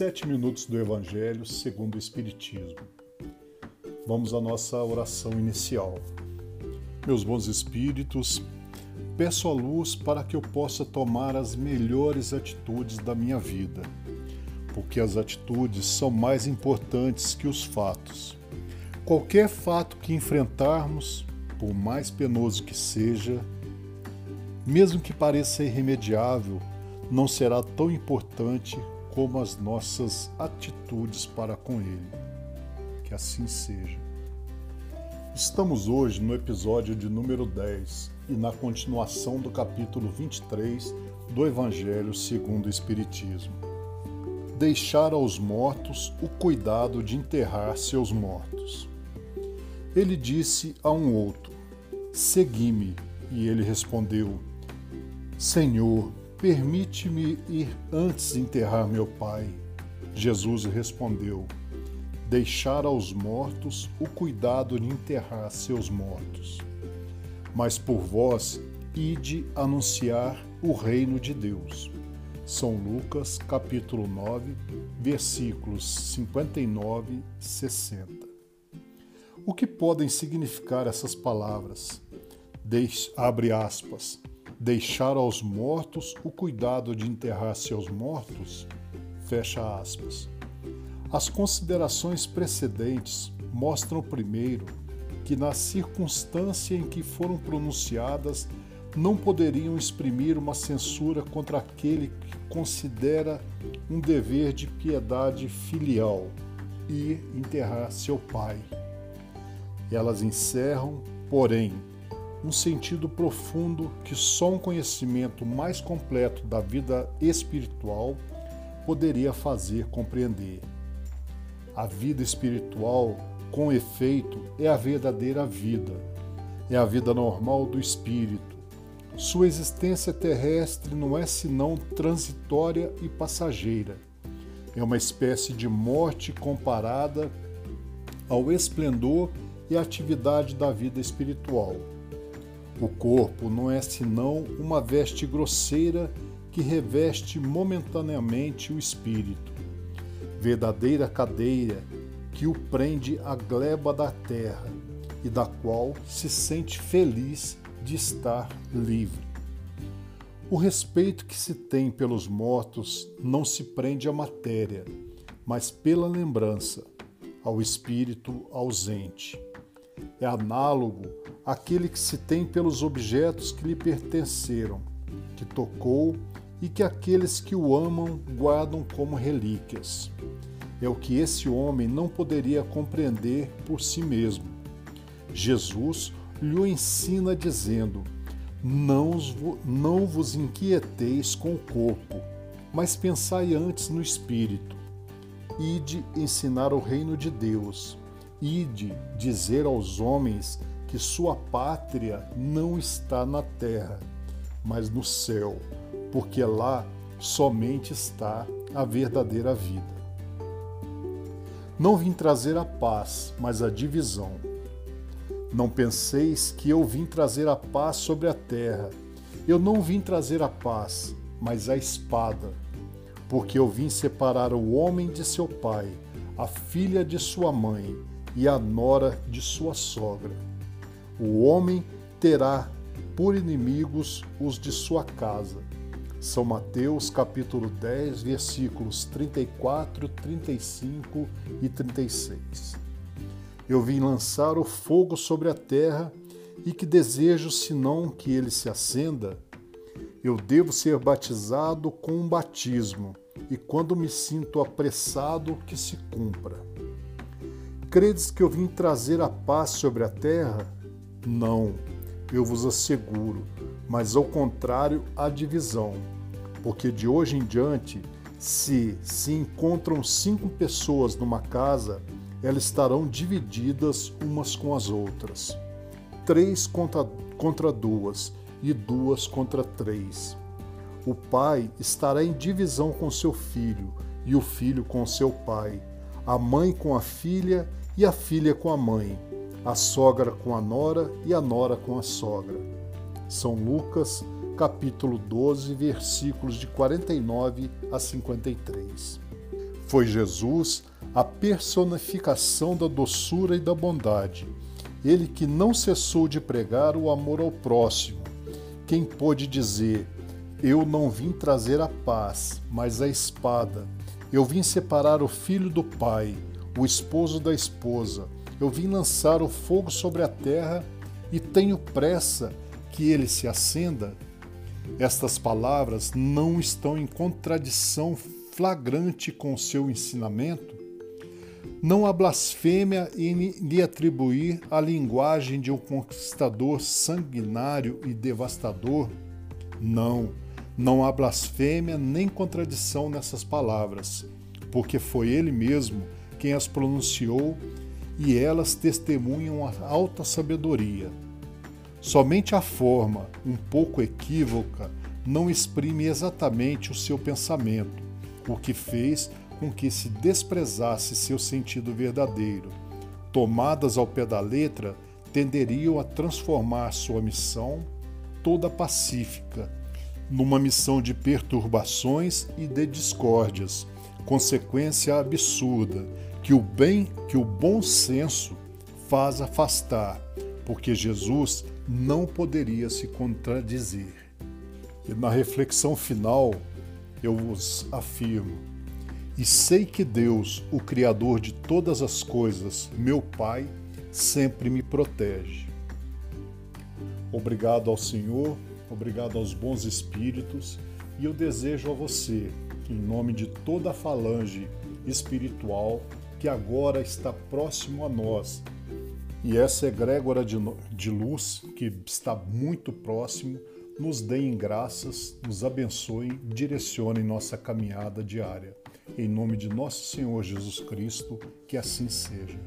Sete minutos do Evangelho segundo o Espiritismo. Vamos à nossa oração inicial. Meus bons espíritos, peço a luz para que eu possa tomar as melhores atitudes da minha vida, porque as atitudes são mais importantes que os fatos. Qualquer fato que enfrentarmos, por mais penoso que seja, mesmo que pareça irremediável, não será tão importante como as nossas atitudes para com Ele. Que assim seja. Estamos hoje no episódio de número 10 e na continuação do capítulo 23 do Evangelho segundo o Espiritismo. Deixar aos mortos o cuidado de enterrar seus mortos. Ele disse a um outro: Segui-me. E ele respondeu: Senhor, permite-me ir antes enterrar meu pai. Jesus respondeu: Deixar aos mortos o cuidado de enterrar seus mortos. Mas por vós, ide anunciar o reino de Deus. São Lucas, capítulo 9, versículos 59 e 60. O que podem significar essas palavras? Deixe, abre aspas deixar aos mortos o cuidado de enterrar seus mortos? Fecha aspas. As considerações precedentes mostram primeiro que na circunstância em que foram pronunciadas não poderiam exprimir uma censura contra aquele que considera um dever de piedade filial e enterrar seu pai. Elas encerram, porém, um sentido profundo que só um conhecimento mais completo da vida espiritual poderia fazer compreender. A vida espiritual, com efeito, é a verdadeira vida, é a vida normal do espírito. Sua existência terrestre não é senão transitória e passageira. É uma espécie de morte comparada ao esplendor e atividade da vida espiritual. O corpo não é senão uma veste grosseira que reveste momentaneamente o espírito, verdadeira cadeira que o prende à gleba da terra e da qual se sente feliz de estar livre. O respeito que se tem pelos mortos não se prende à matéria, mas pela lembrança, ao espírito ausente. É análogo àquele que se tem pelos objetos que lhe pertenceram, que tocou e que aqueles que o amam guardam como relíquias. É o que esse homem não poderia compreender por si mesmo. Jesus lhe ensina dizendo: não, não vos inquieteis com o corpo, mas pensai antes no espírito. Ide ensinar o reino de Deus Ide dizer aos homens que sua pátria não está na terra, mas no céu, porque lá somente está a verdadeira vida. Não vim trazer a paz, mas a divisão. Não penseis que eu vim trazer a paz sobre a terra. Eu não vim trazer a paz, mas a espada, porque eu vim separar o homem de seu pai, a filha de sua mãe, e a nora de sua sogra. O homem terá por inimigos os de sua casa. São Mateus capítulo 10, versículos 34, 35 e 36. Eu vim lançar o fogo sobre a terra e que desejo senão que ele se acenda? Eu devo ser batizado com um batismo e quando me sinto apressado que se cumpra. Credes que eu vim trazer a paz sobre a terra? Não, eu vos asseguro, mas ao contrário, a divisão. Porque de hoje em diante, se se encontram cinco pessoas numa casa, elas estarão divididas umas com as outras. Três contra, contra duas e duas contra três. O pai estará em divisão com seu filho e o filho com seu pai, a mãe com a filha e a filha com a mãe, a sogra com a nora e a nora com a sogra. São Lucas, capítulo 12, versículos de 49 a 53. Foi Jesus a personificação da doçura e da bondade. Ele que não cessou de pregar o amor ao próximo. Quem pôde dizer: Eu não vim trazer a paz, mas a espada. Eu vim separar o filho do pai, o esposo da esposa. Eu vim lançar o fogo sobre a terra e tenho pressa que ele se acenda? Estas palavras não estão em contradição flagrante com seu ensinamento? Não há blasfêmia em lhe atribuir a linguagem de um conquistador sanguinário e devastador? Não, não há blasfêmia nem contradição nessas palavras, porque foi ele mesmo quem as pronunciou e elas testemunham a alta sabedoria. Somente a forma, um pouco equívoca, não exprime exatamente o seu pensamento, o que fez com que se desprezasse seu sentido verdadeiro. Tomadas ao pé da letra, tenderiam a transformar sua missão, toda pacífica, numa missão de perturbações e de discórdias, consequência absurda que o bem, que o bom senso faz afastar, porque Jesus não poderia se contradizer. E na reflexão final, eu vos afirmo: e sei que Deus, o Criador de todas as coisas, meu Pai, sempre me protege. Obrigado ao Senhor, obrigado aos bons espíritos, e eu desejo a você, em nome de toda a falange espiritual que agora está próximo a nós, e essa egrégora de, de luz, que está muito próximo, nos deem graças, nos abençoe, direcione nossa caminhada diária. Em nome de nosso Senhor Jesus Cristo, que assim seja.